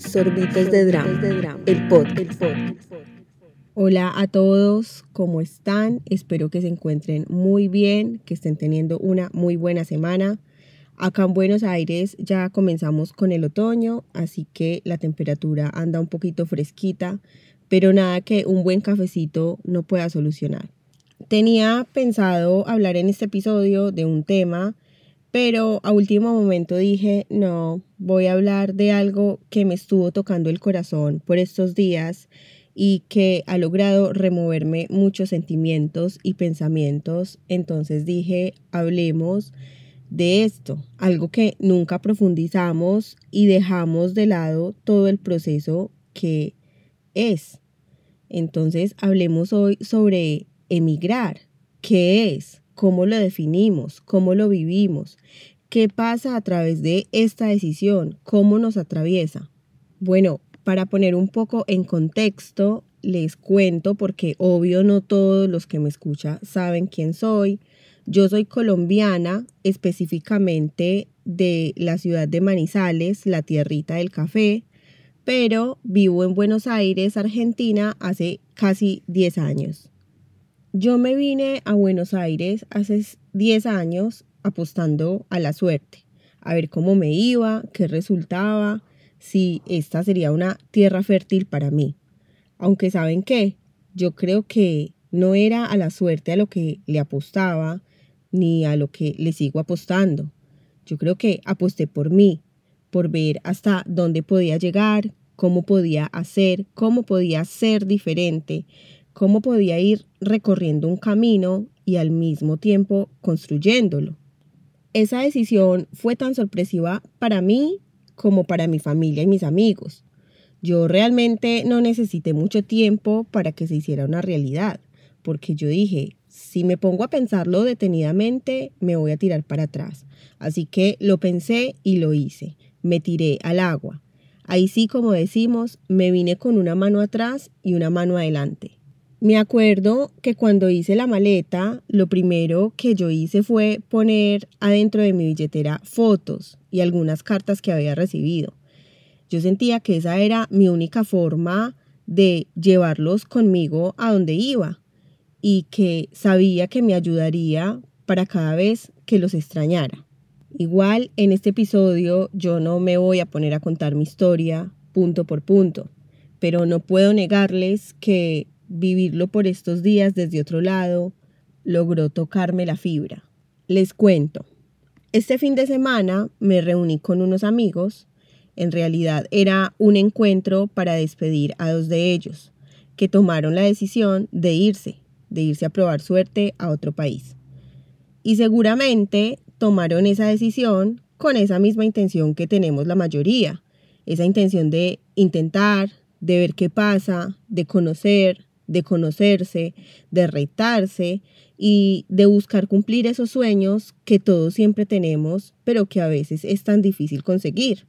Sorbitos de Drama, el podcast. Hola a todos, ¿cómo están? Espero que se encuentren muy bien, que estén teniendo una muy buena semana. Acá en Buenos Aires ya comenzamos con el otoño, así que la temperatura anda un poquito fresquita, pero nada que un buen cafecito no pueda solucionar. Tenía pensado hablar en este episodio de un tema pero a último momento dije, no, voy a hablar de algo que me estuvo tocando el corazón por estos días y que ha logrado removerme muchos sentimientos y pensamientos. Entonces dije, hablemos de esto, algo que nunca profundizamos y dejamos de lado todo el proceso que es. Entonces hablemos hoy sobre emigrar. ¿Qué es? Cómo lo definimos, cómo lo vivimos, qué pasa a través de esta decisión, cómo nos atraviesa. Bueno, para poner un poco en contexto, les cuento porque obvio no todos los que me escuchan saben quién soy. Yo soy colombiana, específicamente de la ciudad de Manizales, la tierrita del café, pero vivo en Buenos Aires, Argentina, hace casi 10 años. Yo me vine a Buenos Aires hace 10 años apostando a la suerte, a ver cómo me iba, qué resultaba, si esta sería una tierra fértil para mí. Aunque saben qué, yo creo que no era a la suerte a lo que le apostaba, ni a lo que le sigo apostando. Yo creo que aposté por mí, por ver hasta dónde podía llegar, cómo podía hacer, cómo podía ser diferente, cómo podía ir recorriendo un camino y al mismo tiempo construyéndolo. Esa decisión fue tan sorpresiva para mí como para mi familia y mis amigos. Yo realmente no necesité mucho tiempo para que se hiciera una realidad, porque yo dije, si me pongo a pensarlo detenidamente, me voy a tirar para atrás. Así que lo pensé y lo hice. Me tiré al agua. Ahí sí, como decimos, me vine con una mano atrás y una mano adelante. Me acuerdo que cuando hice la maleta, lo primero que yo hice fue poner adentro de mi billetera fotos y algunas cartas que había recibido. Yo sentía que esa era mi única forma de llevarlos conmigo a donde iba y que sabía que me ayudaría para cada vez que los extrañara. Igual en este episodio yo no me voy a poner a contar mi historia punto por punto, pero no puedo negarles que vivirlo por estos días desde otro lado logró tocarme la fibra. Les cuento. Este fin de semana me reuní con unos amigos. En realidad era un encuentro para despedir a dos de ellos, que tomaron la decisión de irse, de irse a probar suerte a otro país. Y seguramente tomaron esa decisión con esa misma intención que tenemos la mayoría, esa intención de intentar, de ver qué pasa, de conocer, de conocerse, de retarse y de buscar cumplir esos sueños que todos siempre tenemos, pero que a veces es tan difícil conseguir.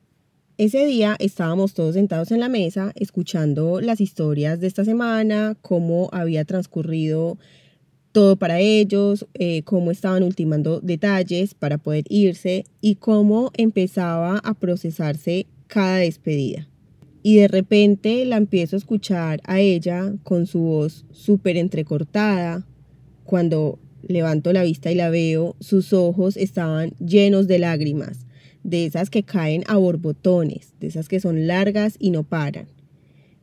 Ese día estábamos todos sentados en la mesa escuchando las historias de esta semana, cómo había transcurrido todo para ellos, eh, cómo estaban ultimando detalles para poder irse y cómo empezaba a procesarse cada despedida y de repente la empiezo a escuchar a ella con su voz súper entrecortada. Cuando levanto la vista y la veo, sus ojos estaban llenos de lágrimas, de esas que caen a borbotones, de esas que son largas y no paran.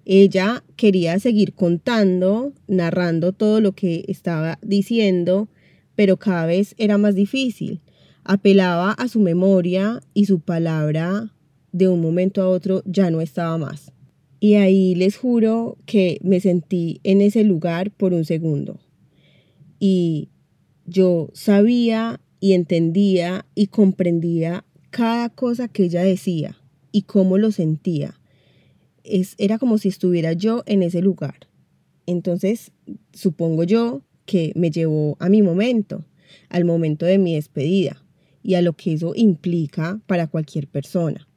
Ella quería seguir contando, narrando todo lo que estaba diciendo, pero cada vez era más difícil. Apelaba a su memoria y su palabra de un momento a otro ya no estaba más. Y ahí les juro que me sentí en ese lugar por un segundo. Y yo sabía y entendía y comprendía cada cosa que ella decía y cómo lo sentía. Es, era como si estuviera yo en ese lugar. Entonces, supongo yo que me llevó a mi momento, al momento de mi despedida y a lo que eso implica para cualquier persona.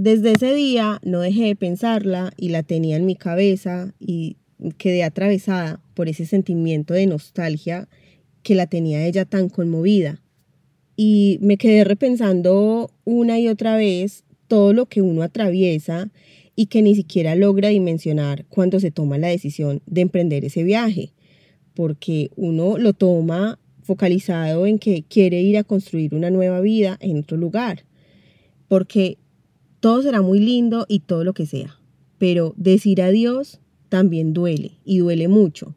Desde ese día no dejé de pensarla y la tenía en mi cabeza y quedé atravesada por ese sentimiento de nostalgia que la tenía ella tan conmovida. Y me quedé repensando una y otra vez todo lo que uno atraviesa y que ni siquiera logra dimensionar cuando se toma la decisión de emprender ese viaje, porque uno lo toma focalizado en que quiere ir a construir una nueva vida en otro lugar, porque todo será muy lindo y todo lo que sea, pero decir adiós también duele y duele mucho.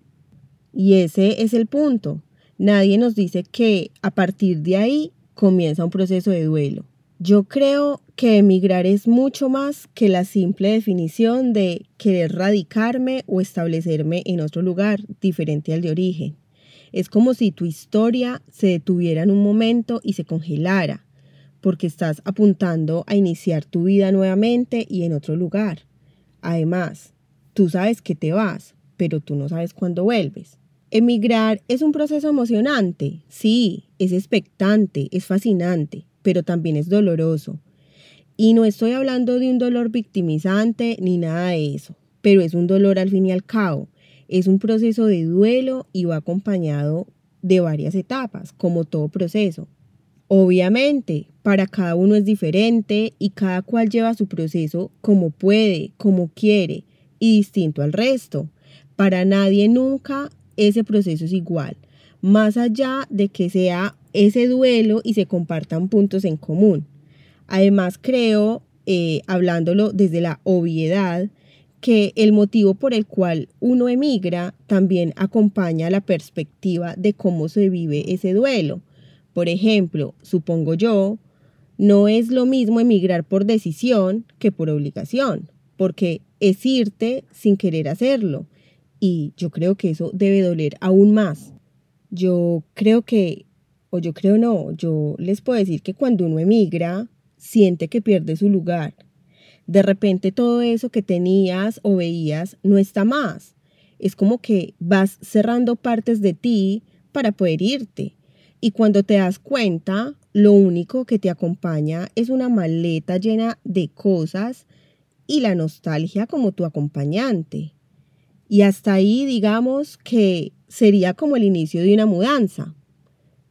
Y ese es el punto. Nadie nos dice que a partir de ahí comienza un proceso de duelo. Yo creo que emigrar es mucho más que la simple definición de querer radicarme o establecerme en otro lugar diferente al de origen. Es como si tu historia se detuviera en un momento y se congelara, porque estás apuntando a iniciar tu vida nuevamente y en otro lugar. Además, tú sabes que te vas, pero tú no sabes cuándo vuelves. Emigrar es un proceso emocionante, sí, es expectante, es fascinante, pero también es doloroso. Y no estoy hablando de un dolor victimizante ni nada de eso, pero es un dolor al fin y al cabo. Es un proceso de duelo y va acompañado de varias etapas, como todo proceso. Obviamente, para cada uno es diferente y cada cual lleva su proceso como puede, como quiere y distinto al resto. Para nadie nunca ese proceso es igual, más allá de que sea ese duelo y se compartan puntos en común. Además, creo, eh, hablándolo desde la obviedad, que el motivo por el cual uno emigra también acompaña la perspectiva de cómo se vive ese duelo. Por ejemplo, supongo yo, no es lo mismo emigrar por decisión que por obligación, porque es irte sin querer hacerlo. Y yo creo que eso debe doler aún más. Yo creo que o yo creo no, yo les puedo decir que cuando uno emigra, siente que pierde su lugar. De repente todo eso que tenías o veías no está más. Es como que vas cerrando partes de ti para poder irte. Y cuando te das cuenta, lo único que te acompaña es una maleta llena de cosas y la nostalgia como tu acompañante. Y hasta ahí digamos que sería como el inicio de una mudanza.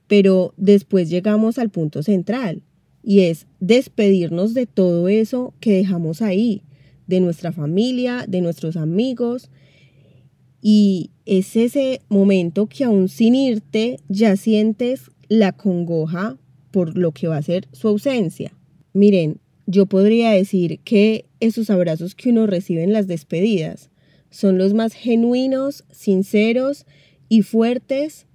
Pero después llegamos al punto central y es despedirnos de todo eso que dejamos ahí, de nuestra familia, de nuestros amigos. Y es ese momento que aún sin irte ya sientes la congoja por lo que va a ser su ausencia. Miren, yo podría decir que esos abrazos que uno recibe en las despedidas son los más genuinos, sinceros y fuertes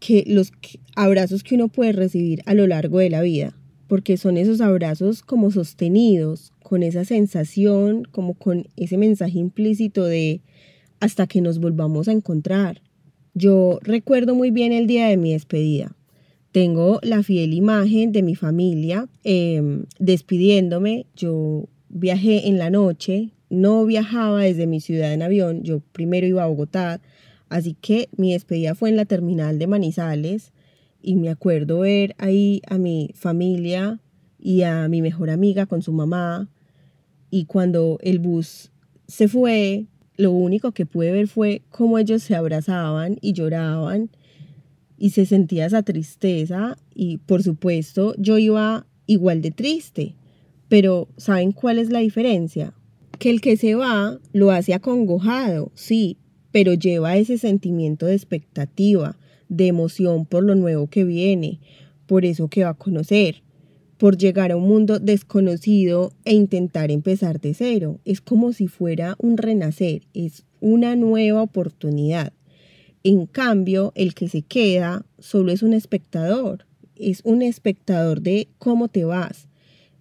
que los abrazos que uno puede recibir a lo largo de la vida, porque son esos abrazos como sostenidos, con esa sensación, como con ese mensaje implícito de hasta que nos volvamos a encontrar. Yo recuerdo muy bien el día de mi despedida. Tengo la fiel imagen de mi familia em, despidiéndome. Yo viajé en la noche, no viajaba desde mi ciudad en avión, yo primero iba a Bogotá, Así que mi despedida fue en la terminal de Manizales y me acuerdo ver ahí a mi familia y a mi mejor amiga con su mamá. Y cuando el bus se fue, lo único que pude ver fue cómo ellos se abrazaban y lloraban y se sentía esa tristeza y por supuesto yo iba igual de triste. Pero ¿saben cuál es la diferencia? Que el que se va lo hace acongojado, sí, pero lleva ese sentimiento de expectativa, de emoción por lo nuevo que viene, por eso que va a conocer, por llegar a un mundo desconocido e intentar empezar de cero. Es como si fuera un renacer, es una nueva oportunidad. En cambio, el que se queda solo es un espectador, es un espectador de cómo te vas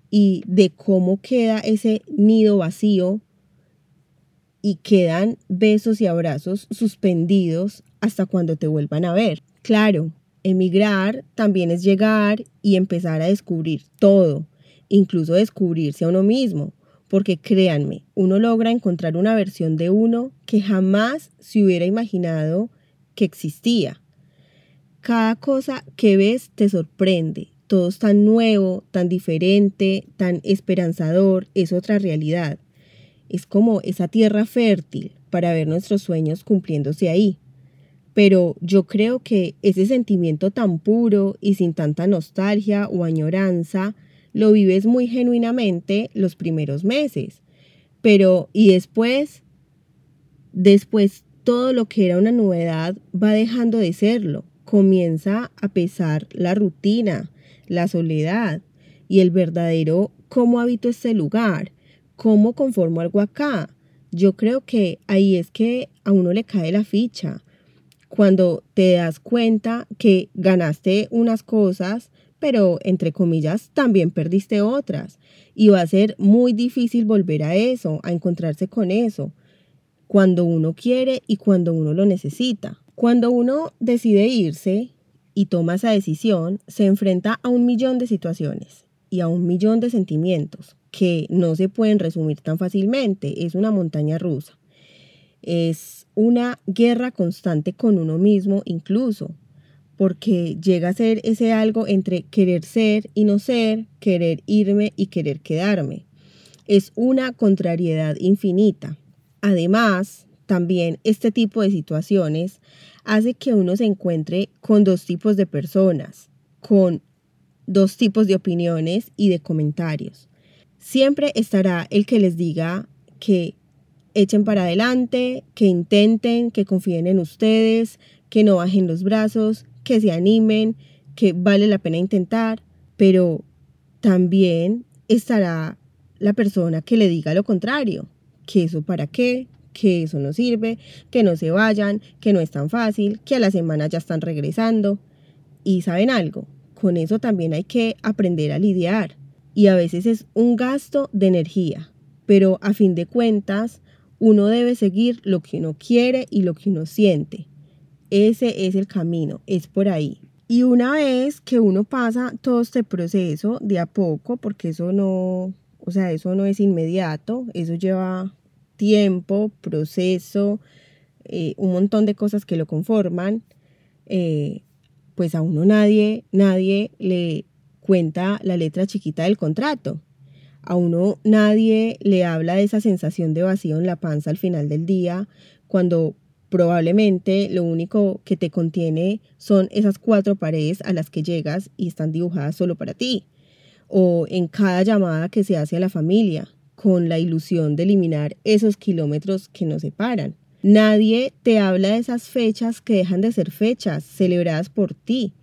y de cómo queda ese nido vacío y quedan besos y abrazos suspendidos hasta cuando te vuelvan a ver. Claro, emigrar también es llegar y empezar a descubrir todo, incluso descubrirse a uno mismo, porque créanme, uno logra encontrar una versión de uno que jamás se hubiera imaginado que existía. Cada cosa que ves te sorprende, todo es tan nuevo, tan diferente, tan esperanzador, es otra realidad es como esa tierra fértil para ver nuestros sueños cumpliéndose ahí. Pero yo creo que ese sentimiento tan puro y sin tanta nostalgia o añoranza lo vives muy genuinamente los primeros meses. Pero, y después, después todo lo que era una novedad va dejando de serlo. Comienza a pesar la rutina, la soledad y el verdadero cómo habito este lugar, cómo conformo algo acá. Yo creo que ahí es que a uno le cae la ficha. Cuando te das cuenta que ganaste unas cosas, pero entre comillas también perdiste otras. Y va a ser muy difícil volver a eso, a encontrarse con eso, cuando uno quiere y cuando uno lo necesita. Cuando uno decide irse y toma esa decisión, se enfrenta a un millón de situaciones y a un millón de sentimientos que no se pueden resumir tan fácilmente. Es una montaña rusa. Es una guerra constante con uno mismo incluso, porque llega a ser ese algo entre querer ser y no ser, querer irme y querer quedarme. Es una contrariedad infinita. Además, también este tipo de situaciones hace que uno se encuentre con dos tipos de personas, con dos tipos de opiniones y de comentarios. Siempre estará el que les diga que echen para adelante, que intenten, que confíen en ustedes, que no bajen los brazos, que se animen, que vale la pena intentar, pero también estará la persona que le diga lo contrario, que eso para qué, que eso no sirve, que no se vayan, que no es tan fácil, que a la semana ya están regresando. Y saben algo, con eso también hay que aprender a lidiar. Y a veces es un gasto de energía, pero a fin de cuentas uno debe seguir lo que uno quiere y lo que uno siente. Ese es el camino, es por ahí. Y una vez que uno pasa todo este proceso de a poco, porque eso no, o sea, eso no es inmediato, eso lleva tiempo, proceso, eh, un montón de cosas que lo conforman, eh, pues a uno nadie, nadie le cuenta la letra chiquita del contrato. A uno nadie le habla de esa sensación de vacío en la panza al final del día, cuando probablemente lo único que te contiene son esas cuatro paredes a las que llegas y están dibujadas solo para ti. O en cada llamada que se hace a la familia, con la ilusión de eliminar esos kilómetros que nos separan. Nadie te habla de esas fechas que dejan de ser fechas celebradas por ti,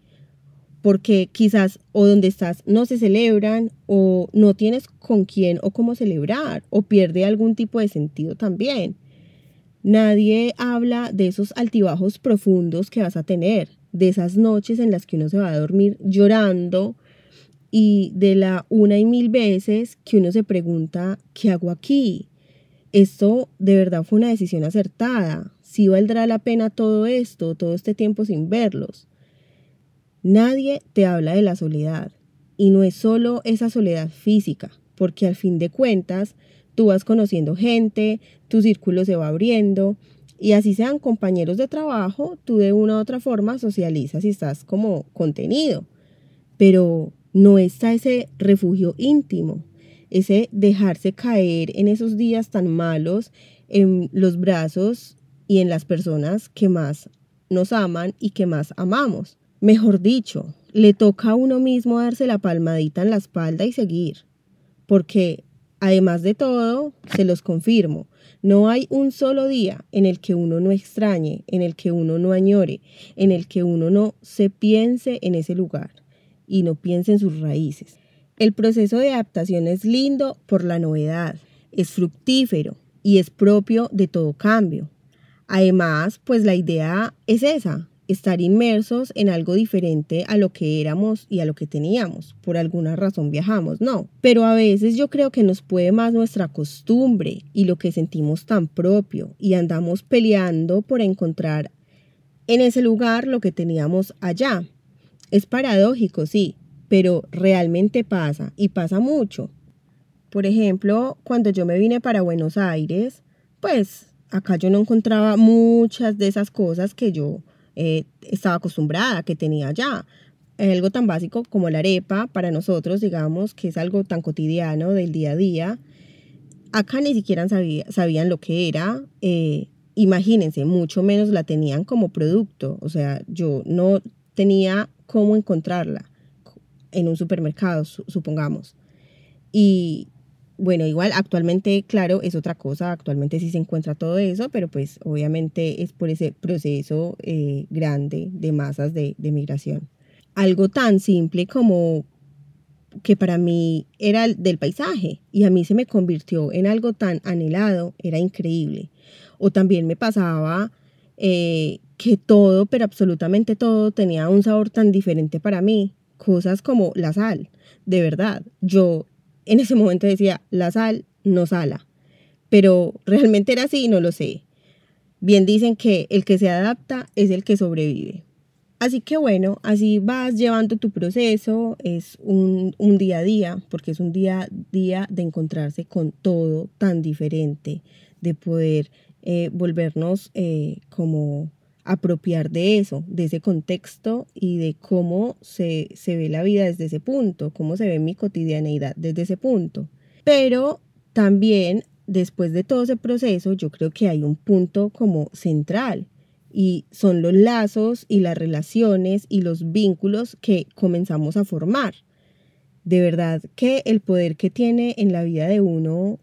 porque quizás o donde estás no se celebran o no tienes con quién o cómo celebrar o pierde algún tipo de sentido también. Nadie habla de esos altibajos profundos que vas a tener, de esas noches en las que uno se va a dormir llorando y de la una y mil veces que uno se pregunta, ¿qué hago aquí? esto de verdad fue una decisión acertada. Si valdrá la pena todo esto, todo este tiempo sin verlos. Nadie te habla de la soledad. Y no es solo esa soledad física, porque al fin de cuentas tú vas conociendo gente, tu círculo se va abriendo y así sean compañeros de trabajo, tú de una u otra forma socializas y estás como contenido. Pero no está ese refugio íntimo, ese dejarse caer en esos días tan malos en los brazos y en las personas que más nos aman y que más amamos. Mejor dicho, le toca a uno mismo darse la palmadita en la espalda y seguir. Porque, además de todo, se los confirmo, no hay un solo día en el que uno no extrañe, en el que uno no añore, en el que uno no se piense en ese lugar y no piense en sus raíces. El proceso de adaptación es lindo por la novedad, es fructífero y es propio de todo cambio. Además, pues la idea es esa, estar inmersos en algo diferente a lo que éramos y a lo que teníamos. Por alguna razón viajamos, no. Pero a veces yo creo que nos puede más nuestra costumbre y lo que sentimos tan propio y andamos peleando por encontrar en ese lugar lo que teníamos allá. Es paradójico, sí, pero realmente pasa y pasa mucho. Por ejemplo, cuando yo me vine para Buenos Aires, pues acá yo no encontraba muchas de esas cosas que yo eh, estaba acostumbrada, que tenía allá. Algo tan básico como la arepa para nosotros, digamos, que es algo tan cotidiano del día a día. Acá ni siquiera sabían lo que era. Eh, imagínense, mucho menos la tenían como producto. O sea, yo no tenía cómo encontrarla en un supermercado, supongamos. Y bueno, igual actualmente, claro, es otra cosa, actualmente sí se encuentra todo eso, pero pues obviamente es por ese proceso eh, grande de masas de, de migración. Algo tan simple como que para mí era del paisaje y a mí se me convirtió en algo tan anhelado, era increíble. O también me pasaba eh, que todo, pero absolutamente todo, tenía un sabor tan diferente para mí. Cosas como la sal, de verdad. Yo en ese momento decía, la sal no sala. Pero realmente era así, no lo sé. Bien dicen que el que se adapta es el que sobrevive. Así que bueno, así vas llevando tu proceso, es un, un día a día, porque es un día a día de encontrarse con todo tan diferente, de poder eh, volvernos eh, como apropiar de eso, de ese contexto y de cómo se, se ve la vida desde ese punto, cómo se ve mi cotidianeidad desde ese punto. Pero también después de todo ese proceso, yo creo que hay un punto como central y son los lazos y las relaciones y los vínculos que comenzamos a formar. De verdad que el poder que tiene en la vida de uno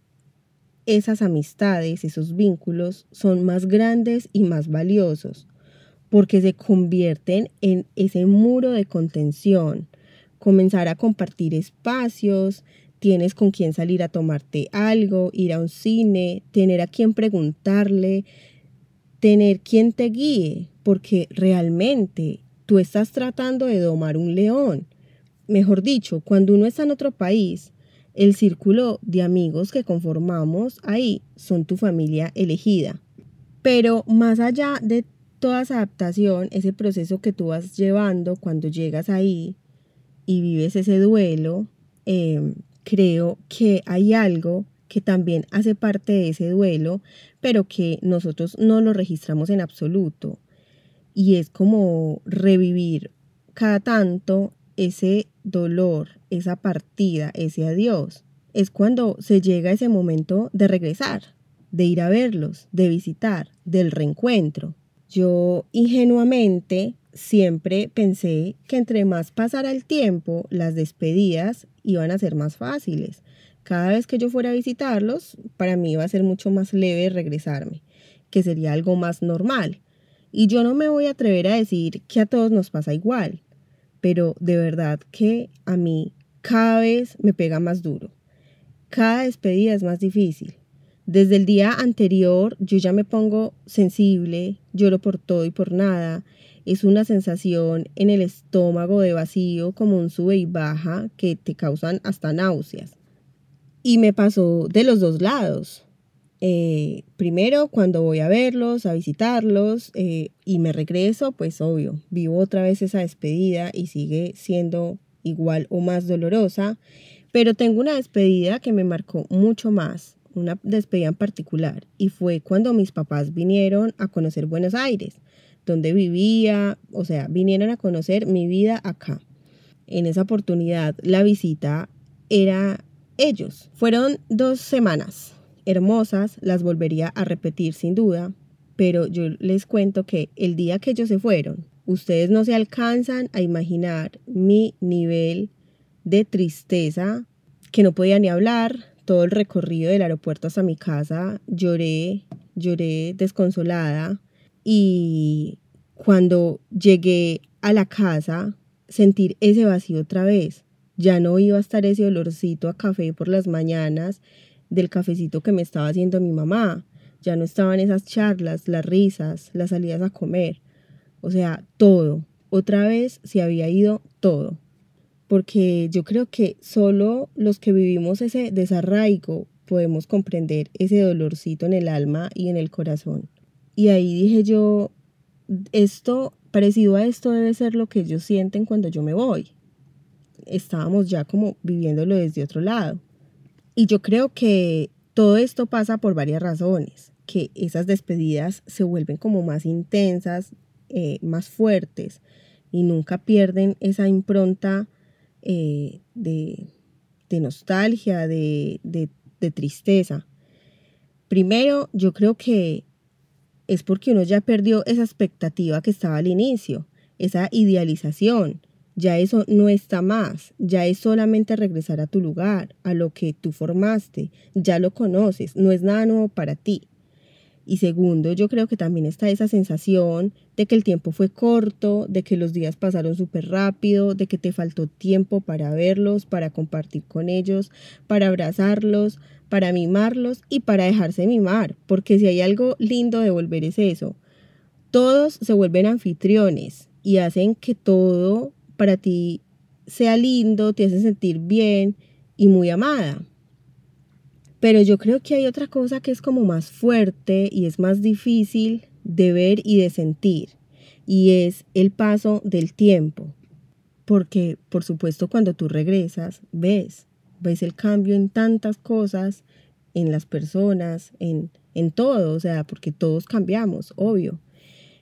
esas amistades, esos vínculos son más grandes y más valiosos porque se convierten en ese muro de contención, comenzar a compartir espacios, tienes con quién salir a tomarte algo, ir a un cine, tener a quien preguntarle, tener quien te guíe, porque realmente tú estás tratando de domar un león. Mejor dicho, cuando uno está en otro país, el círculo de amigos que conformamos ahí son tu familia elegida. Pero más allá de toda esa adaptación, ese proceso que tú vas llevando cuando llegas ahí y vives ese duelo, em, creo que hay algo que también hace parte de ese duelo, pero que nosotros no lo registramos en absoluto. Y es como revivir cada tanto ese dolor, esa partida, ese adiós, es cuando se llega ese momento de regresar, de ir a verlos, de visitar, del reencuentro. Yo ingenuamente siempre pensé que entre más pasara el tiempo, las despedidas iban a ser más fáciles. Cada vez que yo fuera a visitarlos, para mí iba a ser mucho más leve regresarme, que sería algo más normal. Y yo no me voy a atrever a decir que a todos nos pasa igual, pero de verdad que a mí cada vez me pega más duro. Cada despedida es más difícil. Desde el día anterior yo ya me pongo sensible, lloro por todo y por nada. Es una sensación en el estómago de vacío como un sube y baja que te causan hasta náuseas. Y me pasó de los dos lados. Eh, primero, cuando voy a verlos, a visitarlos eh, y me regreso, pues obvio, vivo otra vez esa despedida y sigue siendo igual o más dolorosa, pero tengo una despedida que me marcó mucho más, una despedida en particular, y fue cuando mis papás vinieron a conocer Buenos Aires, donde vivía, o sea, vinieron a conocer mi vida acá. En esa oportunidad, la visita era ellos. Fueron dos semanas hermosas, las volvería a repetir sin duda, pero yo les cuento que el día que ellos se fueron, ustedes no se alcanzan a imaginar mi nivel de tristeza, que no podía ni hablar, todo el recorrido del aeropuerto hasta mi casa, lloré, lloré desconsolada y cuando llegué a la casa, sentir ese vacío otra vez. Ya no iba a estar ese olorcito a café por las mañanas del cafecito que me estaba haciendo mi mamá. Ya no estaban esas charlas, las risas, las salidas a comer. O sea, todo. Otra vez se había ido todo. Porque yo creo que solo los que vivimos ese desarraigo podemos comprender ese dolorcito en el alma y en el corazón. Y ahí dije yo, esto, parecido a esto debe ser lo que ellos sienten cuando yo me voy. Estábamos ya como viviéndolo desde otro lado. Y yo creo que todo esto pasa por varias razones, que esas despedidas se vuelven como más intensas, eh, más fuertes y nunca pierden esa impronta eh, de, nostalgia, de, de tristeza. Primero, yo creo que es porque uno ya perdió esa expectativa que estaba al inicio, esa idealización, Ya eso no está más, ya es solamente regresar a tu lugar, a lo que tú formaste, ya lo conoces, no es nada nuevo para ti. Y segundo, yo creo que también está esa sensación de que el tiempo fue corto, de que los días pasaron súper rápido, de que te faltó tiempo para verlos, para compartir con ellos, para abrazarlos, para mimarlos y para dejarse mimar. Porque si hay algo lindo de volver es eso. Todos se vuelven anfitriones y hacen que todo para ti sea lindo, te hace sentir bien y muy amada. Pero yo creo que hay otra cosa que es como más fuerte y es más difícil de ver y de sentir, y es el paso del tiempo. Porque, por supuesto, cuando tú regresas, ves, ves el cambio en tantas cosas, en las personas, en, en todo, o sea, porque todos cambiamos, obvio.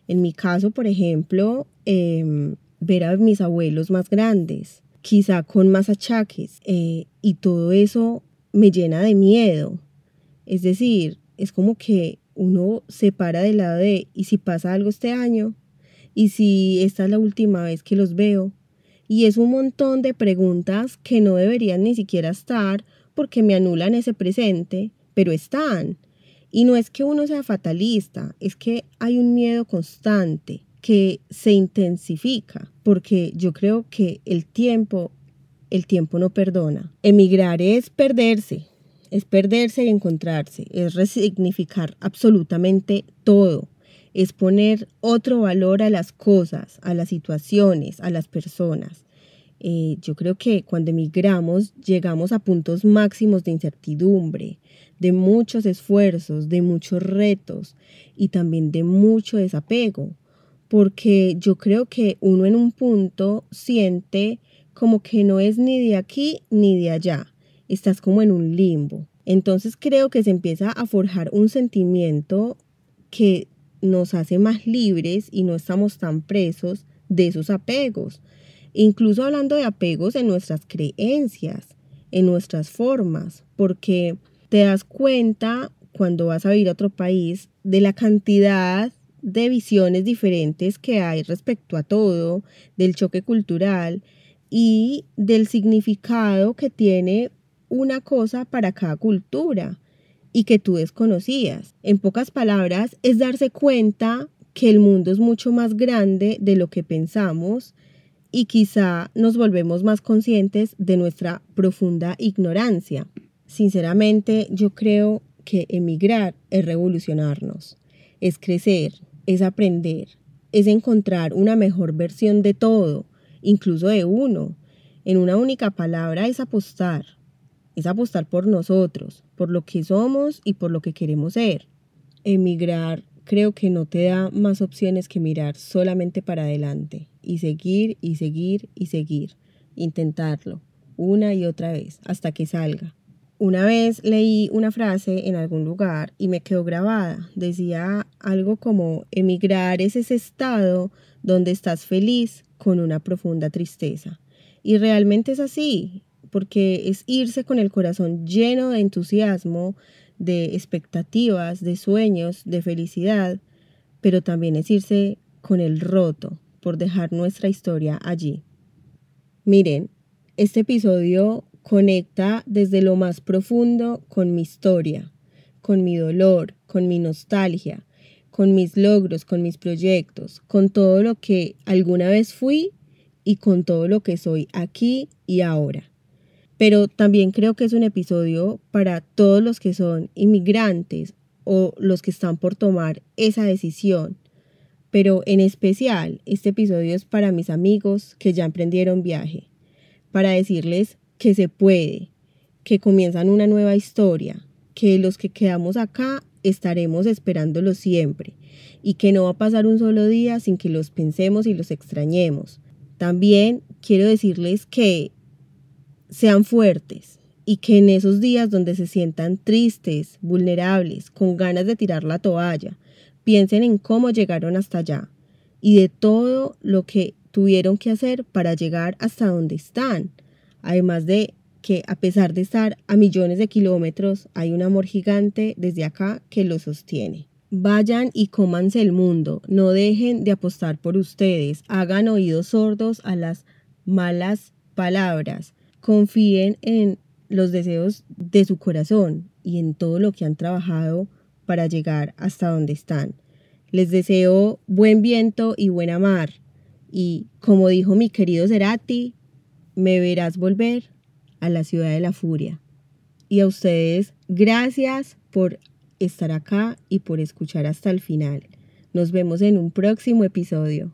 En mi caso, por ejemplo, eh, ver a mis abuelos más grandes, quizá con más achaques, eh, y todo eso me llena de miedo. Es decir, es como que uno se para del lado de, ¿y si pasa algo este año? ¿Y si esta es la última vez que los veo? Y es un montón de preguntas que no deberían ni siquiera estar porque me anulan ese presente, pero están. Y no es que uno sea fatalista, es que hay un miedo constante que se intensifica, porque yo creo que el tiempo, el tiempo no perdona. Emigrar es perderse, es perderse y encontrarse, es resignificar absolutamente todo, es poner otro valor a las cosas, a las situaciones, a las personas. Eh, yo creo que cuando emigramos llegamos a puntos máximos de incertidumbre, de muchos esfuerzos, de muchos retos y también de mucho desapego porque yo creo que uno en un punto siente como que no es ni de aquí ni de allá, estás como en un limbo. Entonces creo que se empieza a forjar un sentimiento que nos hace más libres y no estamos tan presos de esos apegos. Incluso hablando de apegos en nuestras creencias, en nuestras formas, porque te das cuenta cuando vas a vivir a otro país de la cantidad de visiones diferentes que hay respecto a todo, del choque cultural y del significado que tiene una cosa para cada cultura y que tú desconocías. En pocas palabras, es darse cuenta que el mundo es mucho más grande de lo que pensamos y quizá nos volvemos más conscientes de nuestra profunda ignorancia. Sinceramente, yo creo que emigrar es revolucionarnos, es crecer, es aprender, es encontrar una mejor versión de todo, incluso de uno. En una única palabra es apostar, es apostar por nosotros, por lo que somos y por lo que queremos ser. Emigrar creo que no te da más opciones que mirar solamente para adelante y seguir y seguir y seguir, intentarlo una y otra vez hasta que salga. Una vez leí una frase en algún lugar y me quedó grabada. Decía algo como, emigrar es ese estado donde estás feliz con una profunda tristeza. Y realmente es así, porque es irse con el corazón lleno de entusiasmo, de expectativas, de sueños, de felicidad, pero también es irse con el roto por dejar nuestra historia allí. Miren, este episodio Conecta desde lo más profundo con mi historia, con mi dolor, con mi nostalgia, con mis logros, con mis proyectos, con todo lo que alguna vez fui y con todo lo que soy aquí y ahora. Pero también creo que es un episodio para todos los que son inmigrantes o los que están por tomar esa decisión. Pero en especial, este episodio es para mis amigos que ya emprendieron viaje, para decirles que se puede, que comienzan una nueva historia, que los que quedamos acá estaremos esperándolos siempre y que no va a pasar un solo día sin que los pensemos y los extrañemos. También quiero decirles que sean fuertes y que en esos días donde se sientan tristes, vulnerables, con ganas de tirar la toalla, piensen en cómo llegaron hasta allá y de todo lo que tuvieron que hacer para llegar hasta donde están. Además de que a pesar de estar a millones de kilómetros, hay un amor gigante desde acá que lo sostiene. Vayan y cómanse el mundo, no dejen de apostar por ustedes, hagan oídos sordos a las malas palabras. Confíen en los deseos de su corazón y en todo lo que han trabajado para llegar hasta donde están. Les deseo buen viento y buena mar. Y como dijo mi querido Cerati, me verás volver a la ciudad de la furia. Y a ustedes, gracias por estar acá y por escuchar hasta el final. Nos vemos en un próximo episodio.